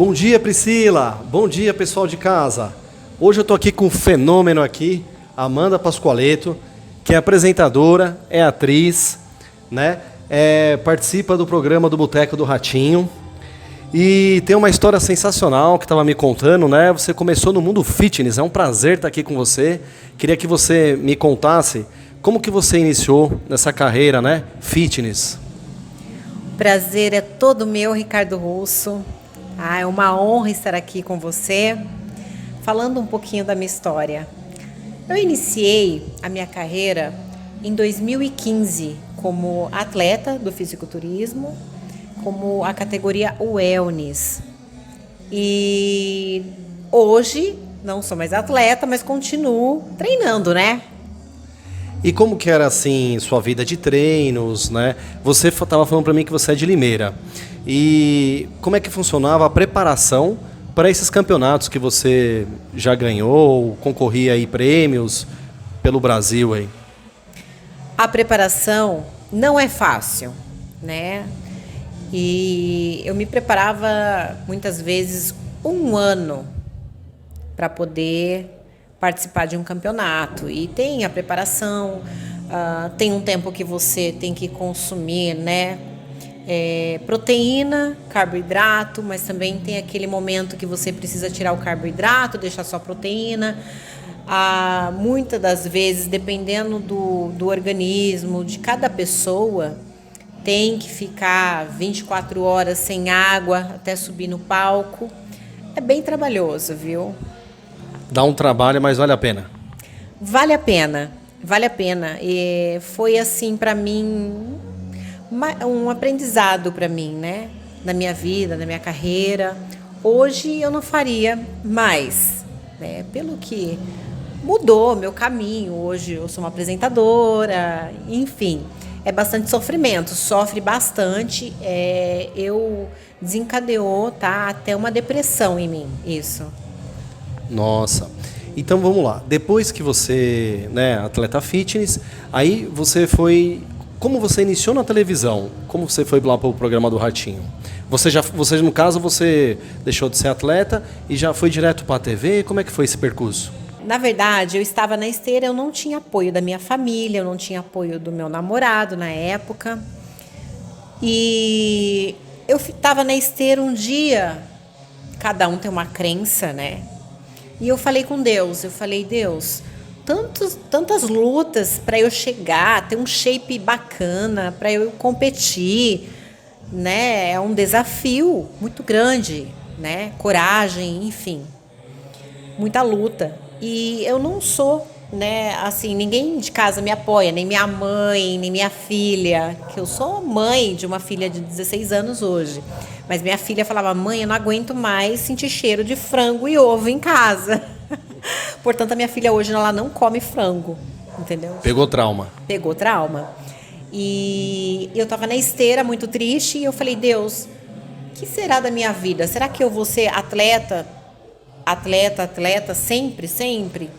Bom dia, Priscila. Bom dia, pessoal de casa. Hoje eu tô aqui com um fenômeno aqui, Amanda Pascoaleto, que é apresentadora, é atriz, né? É, participa do programa do Boteco do Ratinho. E tem uma história sensacional que estava me contando, né? Você começou no mundo fitness, é um prazer estar aqui com você. Queria que você me contasse como que você iniciou nessa carreira, né? Fitness. Prazer é todo meu, Ricardo Russo. Ah, é uma honra estar aqui com você, falando um pouquinho da minha história. Eu iniciei a minha carreira em 2015 como atleta do fisiculturismo como a categoria wellness. E hoje não sou mais atleta, mas continuo treinando, né? E como que era assim sua vida de treinos, né? Você estava falando para mim que você é de Limeira. E como é que funcionava a preparação para esses campeonatos que você já ganhou, concorria aí prêmios pelo Brasil aí? A preparação não é fácil, né? E eu me preparava muitas vezes um ano para poder participar de um campeonato. E tem a preparação, uh, tem um tempo que você tem que consumir, né? É, proteína, carboidrato, mas também tem aquele momento que você precisa tirar o carboidrato, deixar só proteína. Ah, muitas das vezes, dependendo do, do organismo, de cada pessoa, tem que ficar 24 horas sem água até subir no palco. É bem trabalhoso, viu? Dá um trabalho, mas vale a pena. Vale a pena, vale a pena. E foi assim para mim um aprendizado para mim, né? Na minha vida, na minha carreira. Hoje eu não faria mais, né? Pelo que mudou meu caminho. Hoje eu sou uma apresentadora, enfim é bastante sofrimento, sofre bastante. É, eu desencadeou, tá? Até uma depressão em mim, isso. Nossa. Então vamos lá. Depois que você, né, atleta fitness, aí você foi. Como você iniciou na televisão? Como você foi lá para o programa do Ratinho? Você já, você no caso, você deixou de ser atleta e já foi direto para a TV? Como é que foi esse percurso? Na verdade, eu estava na esteira, eu não tinha apoio da minha família, eu não tinha apoio do meu namorado na época. E eu estava na esteira um dia, cada um tem uma crença, né? E eu falei com Deus, eu falei, Deus, tantos, tantas lutas para eu chegar, ter um shape bacana, para eu competir, né? É um desafio muito grande, né? Coragem, enfim. Muita luta. E eu não sou, né, assim, ninguém de casa me apoia, nem minha mãe, nem minha filha, que eu sou mãe de uma filha de 16 anos hoje. Mas minha filha falava: "Mãe, eu não aguento mais sentir cheiro de frango e ovo em casa". Portanto, a minha filha hoje ela não come frango, entendeu? Pegou trauma. Pegou trauma. E eu estava na esteira, muito triste, e eu falei: "Deus, o que será da minha vida? Será que eu vou ser atleta atleta, atleta, sempre, sempre.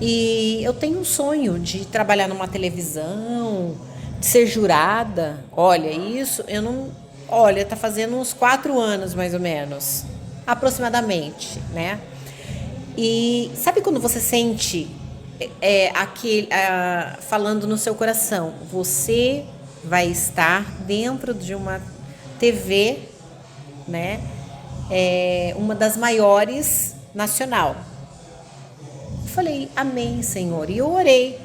E eu tenho um sonho de trabalhar numa televisão, de ser jurada. Olha, isso eu não. Olha, tá fazendo uns quatro anos mais ou menos, aproximadamente, né? E sabe quando você sente é, aquele, falando no seu coração, você vai estar dentro de uma TV, né? é, uma das maiores nacional. Falei, amém, Senhor. E eu orei,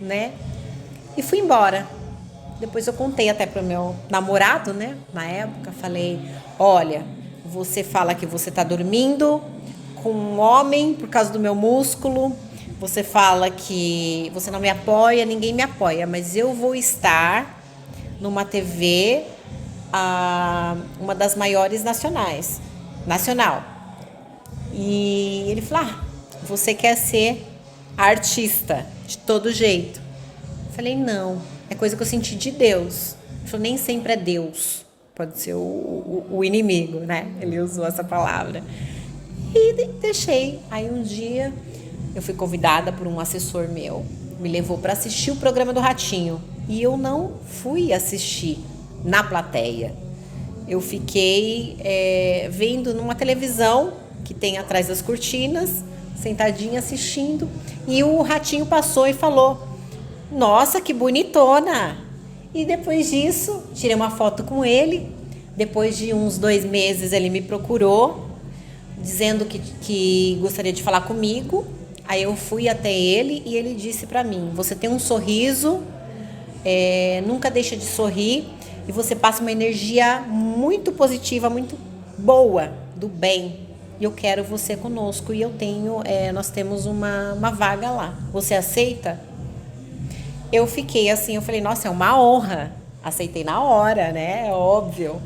né? E fui embora. Depois eu contei até para o meu namorado, né? Na época, falei: olha, você fala que você está dormindo com um homem por causa do meu músculo. Você fala que você não me apoia, ninguém me apoia, mas eu vou estar numa TV a uma das maiores nacionais, nacional. E ele falou: ah, você quer ser artista de todo jeito? Eu falei: não, é coisa que eu senti de Deus. Falou: nem sempre é Deus, pode ser o, o, o inimigo, né? Ele usou essa palavra. E deixei. Aí um dia eu fui convidada por um assessor meu, me levou para assistir o programa do Ratinho. E eu não fui assistir na plateia. eu fiquei é, vendo numa televisão que tem atrás das cortinas, sentadinha assistindo, e o ratinho passou e falou: Nossa, que bonitona! E depois disso, tirei uma foto com ele. Depois de uns dois meses, ele me procurou, dizendo que, que gostaria de falar comigo. Aí eu fui até ele e ele disse para mim: Você tem um sorriso, é, nunca deixa de sorrir e você passa uma energia muito positiva, muito boa, do bem. E eu quero você conosco e eu tenho, é, nós temos uma, uma vaga lá. Você aceita? Eu fiquei assim, eu falei, nossa, é uma honra. Aceitei na hora, né? É óbvio.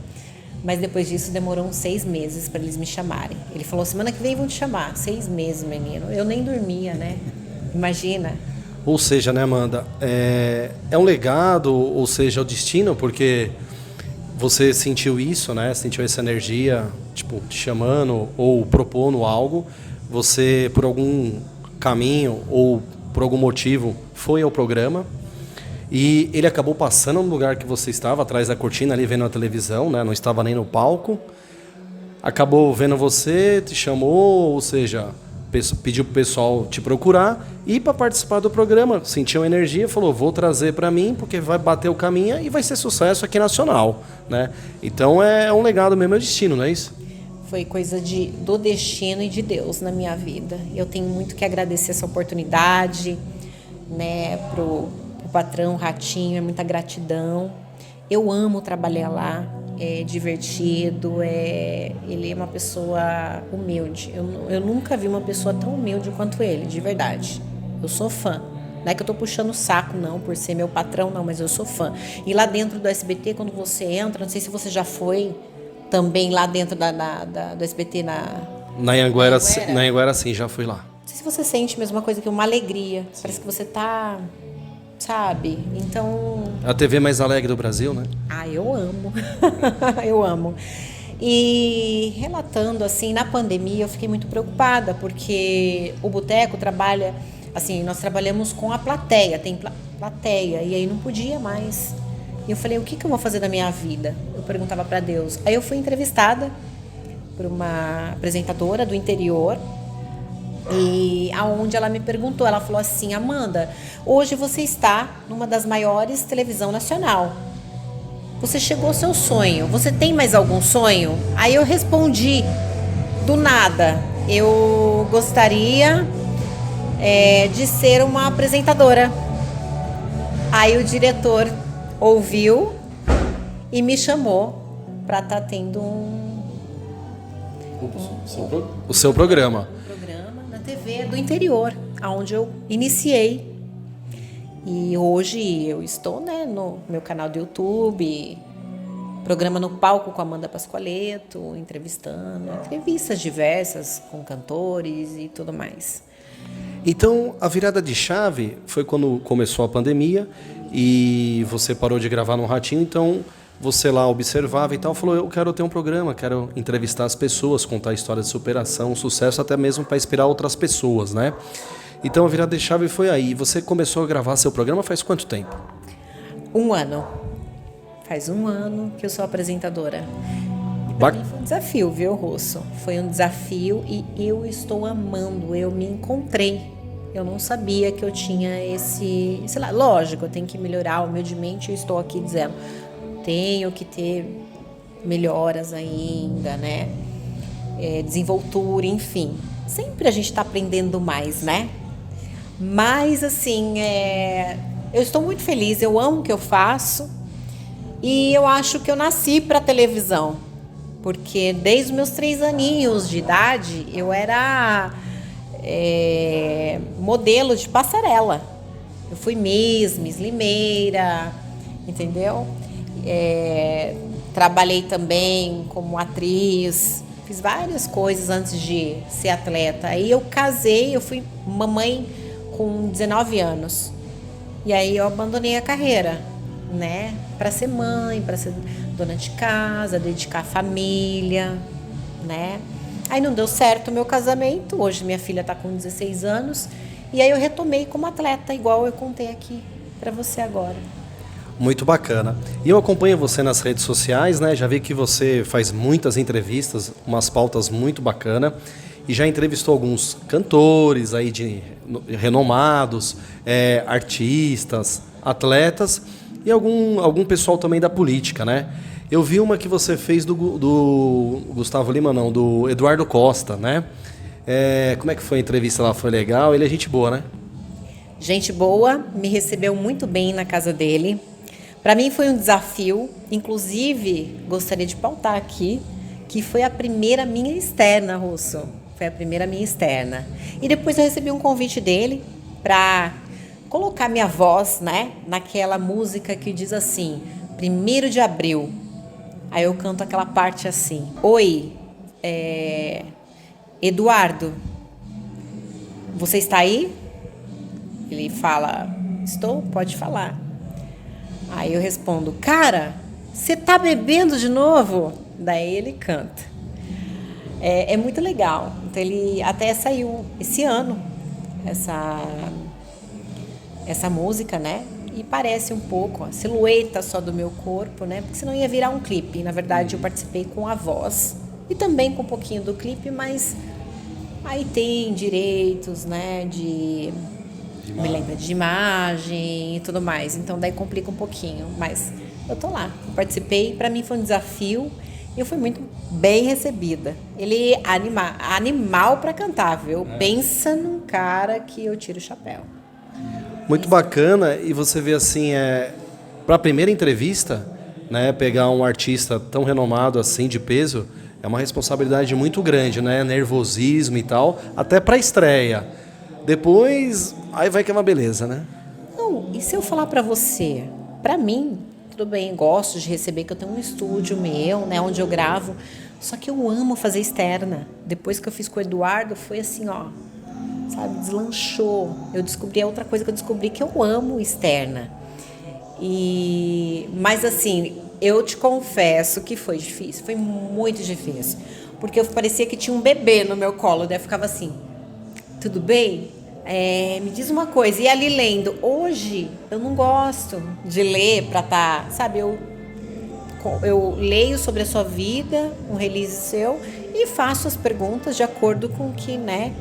Mas depois disso demorou uns seis meses para eles me chamarem. Ele falou: semana que vem vão te chamar. Seis meses, menino. Eu nem dormia, né? Imagina. Ou seja, né, Amanda? É, é um legado, ou seja, é o destino, porque você sentiu isso, né? Sentiu essa energia, tipo, te chamando ou propondo algo. Você, por algum caminho ou por algum motivo, foi ao programa e ele acabou passando no lugar que você estava, atrás da cortina, ali vendo a televisão, né? não estava nem no palco. Acabou vendo você, te chamou, ou seja, pediu para o pessoal te procurar e para participar do programa. Sentiu energia, falou: vou trazer para mim, porque vai bater o caminho e vai ser sucesso aqui nacional. Né? Então é um legado mesmo, é destino, não é isso? Foi coisa de, do destino e de Deus na minha vida. Eu tenho muito que agradecer essa oportunidade né, pro patrão Ratinho, é muita gratidão. Eu amo trabalhar lá, é divertido, é, ele é uma pessoa humilde. Eu, eu nunca vi uma pessoa tão humilde quanto ele, de verdade. Eu sou fã. Não é que eu tô puxando o saco, não, por ser meu patrão, não, mas eu sou fã. E lá dentro do SBT, quando você entra, não sei se você já foi também lá dentro da, da, da do SBT na. Na Anguera, na Anguera, sim, já fui lá. Não sei se você sente a mesma coisa que uma alegria. Sim. Parece que você tá sabe? Então. A TV mais alegre do Brasil, né? Ah, eu amo. eu amo. E relatando assim, na pandemia eu fiquei muito preocupada, porque o boteco trabalha, assim, nós trabalhamos com a plateia, tem plateia, e aí não podia mais. E eu falei, o que, que eu vou fazer da minha vida? Eu perguntava para Deus. Aí eu fui entrevistada por uma apresentadora do interior, e aonde ela me perguntou, ela falou assim: "Amanda, hoje você está numa das maiores televisão nacional. Você chegou ao seu sonho. Você tem mais algum sonho?" Aí eu respondi do nada: "Eu gostaria é, de ser uma apresentadora." Aí o diretor ouviu e me chamou para estar tá tendo um o, seu, o seu programa. TV do interior, aonde eu iniciei. E hoje eu estou né, no meu canal do YouTube, programa no palco com Amanda Pascoaleto, entrevistando, entrevistas diversas com cantores e tudo mais. Então, a virada de chave foi quando começou a pandemia e você parou de gravar no Ratinho, então você lá observava e tal, falou: Eu quero ter um programa, quero entrevistar as pessoas, contar histórias de superação, sucesso, até mesmo para inspirar outras pessoas, né? Então a virada de chave foi aí. Você começou a gravar seu programa faz quanto tempo? Um ano. Faz um ano que eu sou apresentadora. Para mim foi um desafio, viu, Russo? Foi um desafio e eu estou amando. Eu me encontrei. Eu não sabia que eu tinha esse. Sei lá, lógico, eu tenho que melhorar humildemente. Eu estou aqui dizendo tenho que ter melhoras ainda, né? É, desenvoltura, enfim. Sempre a gente está aprendendo mais, né? Mas, assim, é, eu estou muito feliz, eu amo o que eu faço e eu acho que eu nasci para televisão, porque desde os meus três aninhos de idade eu era é, modelo de passarela. Eu fui Miss, Miss Limeira, entendeu? É, trabalhei também como atriz, fiz várias coisas antes de ser atleta. Aí eu casei, eu fui mamãe com 19 anos. E aí eu abandonei a carreira, né? Para ser mãe, para ser dona de casa, dedicar a família, né? Aí não deu certo o meu casamento. Hoje minha filha está com 16 anos. E aí eu retomei como atleta, igual eu contei aqui para você agora. Muito bacana. E eu acompanho você nas redes sociais, né? Já vi que você faz muitas entrevistas, umas pautas muito bacanas. E já entrevistou alguns cantores aí de renomados, é, artistas, atletas e algum, algum pessoal também da política, né? Eu vi uma que você fez do, do Gustavo Lima, não, do Eduardo Costa, né? É, como é que foi a entrevista lá? Foi legal? Ele é gente boa, né? Gente boa, me recebeu muito bem na casa dele. Para mim foi um desafio, inclusive gostaria de pautar aqui que foi a primeira minha externa, Russo. Foi a primeira minha externa. E depois eu recebi um convite dele para colocar minha voz, né, naquela música que diz assim: primeiro de abril. Aí eu canto aquela parte assim: Oi, é... Eduardo, você está aí? Ele fala: Estou, pode falar. Aí eu respondo: Cara, você tá bebendo de novo? Daí ele canta. É, é muito legal. Então ele até saiu esse ano essa essa música, né? E parece um pouco a silhueta só do meu corpo, né? Porque senão ia virar um clipe. Na verdade, eu participei com a voz e também com um pouquinho do clipe, mas aí tem direitos, né? De, de me lembra de imagem e tudo mais. Então daí complica um pouquinho, mas eu tô lá. Eu participei, para mim foi um desafio. E eu fui muito bem recebida. Ele é anima, animal para cantar, viu? É. Pensa num cara que eu tiro o chapéu. Muito bacana e você vê assim, é, para a primeira entrevista, né, pegar um artista tão renomado assim de peso, é uma responsabilidade muito grande, né? Nervosismo e tal, até para estreia. Depois, aí vai que é uma beleza, né? Não, e se eu falar para você, para mim, tudo bem, gosto de receber que eu tenho um estúdio meu, né, onde eu gravo, só que eu amo fazer externa. Depois que eu fiz com o Eduardo, foi assim, ó, sabe, deslanchou. Eu descobri a outra coisa que eu descobri que eu amo externa. E mas assim, eu te confesso que foi difícil, foi muito difícil, porque eu parecia que tinha um bebê no meu colo, daí eu ficava assim: "Tudo bem? É, me diz uma coisa, e ali lendo, hoje eu não gosto de ler para tá, sabe, eu eu leio sobre a sua vida, um release seu e faço as perguntas de acordo com o que, né,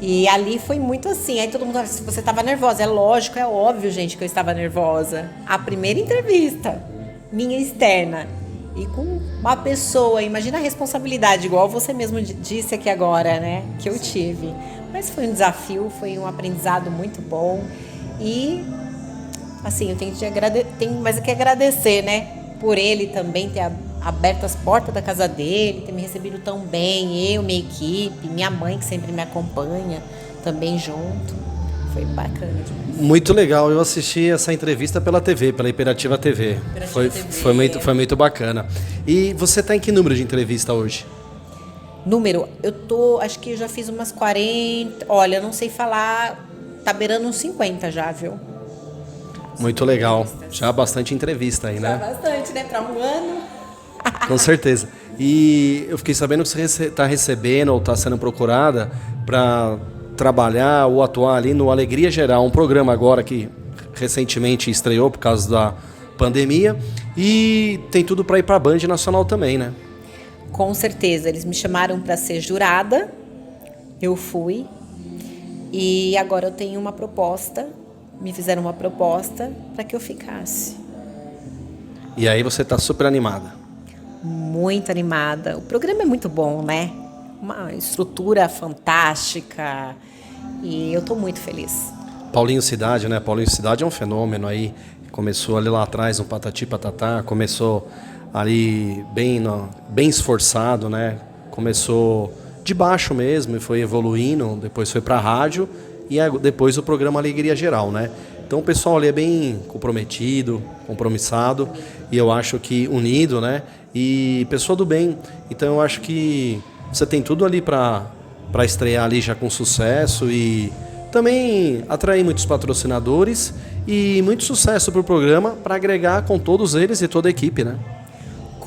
e ali foi muito assim. Aí todo mundo se você estava nervosa. É lógico, é óbvio, gente, que eu estava nervosa. A primeira entrevista, minha externa. E com uma pessoa, imagina a responsabilidade, igual você mesmo disse aqui agora, né? Que eu tive. Mas foi um desafio, foi um aprendizado muito bom. E, assim, eu tenho, que agrade... tenho mais que agradecer, né? Por ele também ter aberto as portas da casa dele, ter me recebido tão bem, eu, minha equipe, minha mãe que sempre me acompanha também junto. Foi bacana demais. Muito legal. Eu assisti essa entrevista pela TV, pela Imperativa TV. Imperativa foi, TV. Foi, muito, foi muito bacana. E você está em que número de entrevista hoje? Número, eu tô, acho que eu já fiz umas 40. Olha, não sei falar, tá beirando uns 50 já, viu? Muito legal. Já bastante entrevista aí, né? Já bastante, né? Para um ano. Com certeza. E eu fiquei sabendo que você está recebendo ou está sendo procurada para trabalhar ou atuar ali no Alegria Geral, um programa agora que recentemente estreou por causa da pandemia e tem tudo para ir para a Band Nacional também, né? Com certeza, eles me chamaram para ser jurada, eu fui e agora eu tenho uma proposta, me fizeram uma proposta para que eu ficasse. E aí você está super animada? muito animada. O programa é muito bom, né? Uma estrutura fantástica e eu estou muito feliz. Paulinho Cidade, né? Paulinho Cidade é um fenômeno aí. Começou ali lá atrás, um patati patatá, começou ali bem, bem esforçado, né? Começou de baixo mesmo e foi evoluindo, depois foi para a rádio e depois o programa Alegria Geral, né? Então o pessoal ali é bem comprometido, compromissado e eu acho que unido, né? E pessoa do bem. Então eu acho que você tem tudo ali para para estrear ali já com sucesso e também atrair muitos patrocinadores e muito sucesso para o programa para agregar com todos eles e toda a equipe, né?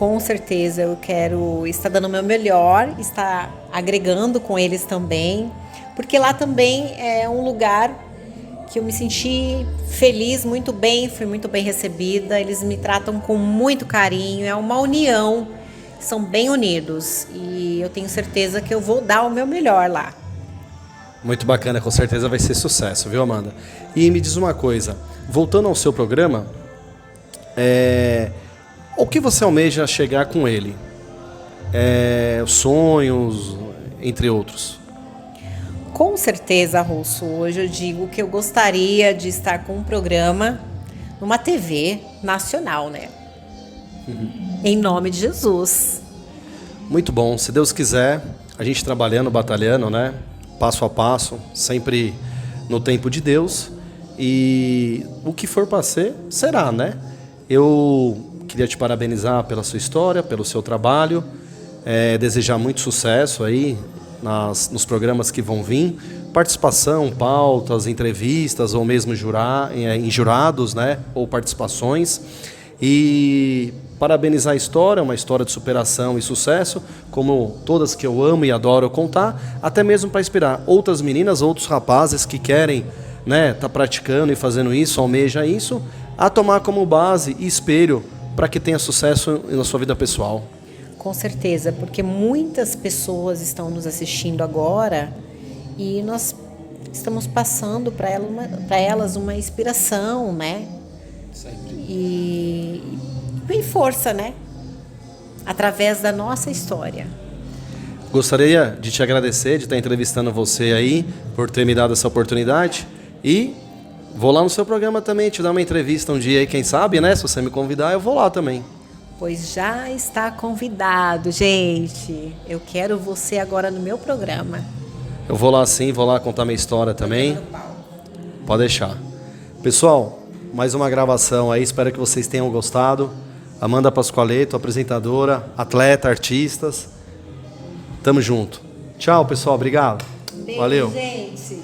Com certeza, eu quero estar dando o meu melhor, estar agregando com eles também, porque lá também é um lugar que eu me senti feliz, muito bem, fui muito bem recebida. Eles me tratam com muito carinho, é uma união, são bem unidos e eu tenho certeza que eu vou dar o meu melhor lá. Muito bacana, com certeza vai ser sucesso, viu, Amanda? E me diz uma coisa, voltando ao seu programa, é... o que você almeja chegar com ele? É... Sonhos, entre outros. Com certeza, Russo. Hoje eu digo que eu gostaria de estar com um programa numa TV nacional, né? Uhum. Em nome de Jesus. Muito bom. Se Deus quiser, a gente trabalhando, batalhando, né? Passo a passo, sempre no tempo de Deus. E o que for para ser, será, né? Eu queria te parabenizar pela sua história, pelo seu trabalho, é, desejar muito sucesso aí nas, nos programas que vão vir, participação, pautas, entrevistas ou mesmo jurar, em jurados, né, ou participações. E parabenizar a história, uma história de superação e sucesso, como todas que eu amo e adoro contar, até mesmo para inspirar outras meninas, outros rapazes que querem né, tá praticando e fazendo isso, almeja isso, a tomar como base e espelho para que tenha sucesso na sua vida pessoal. Com certeza, porque muitas pessoas estão nos assistindo agora e nós estamos passando para ela elas uma inspiração, né? Sempre. E vem força, né? Através da nossa história. Gostaria de te agradecer de estar entrevistando você aí, por ter me dado essa oportunidade. E vou lá no seu programa também, te dar uma entrevista um dia aí, quem sabe, né? Se você me convidar, eu vou lá também pois já está convidado, gente. Eu quero você agora no meu programa. Eu vou lá sim, vou lá contar minha história também. Pode deixar. Pessoal, mais uma gravação aí, espero que vocês tenham gostado. Amanda Pascoaleto, apresentadora, atleta, artistas. Tamo junto. Tchau, pessoal, obrigado. Beijo, Valeu. Gente.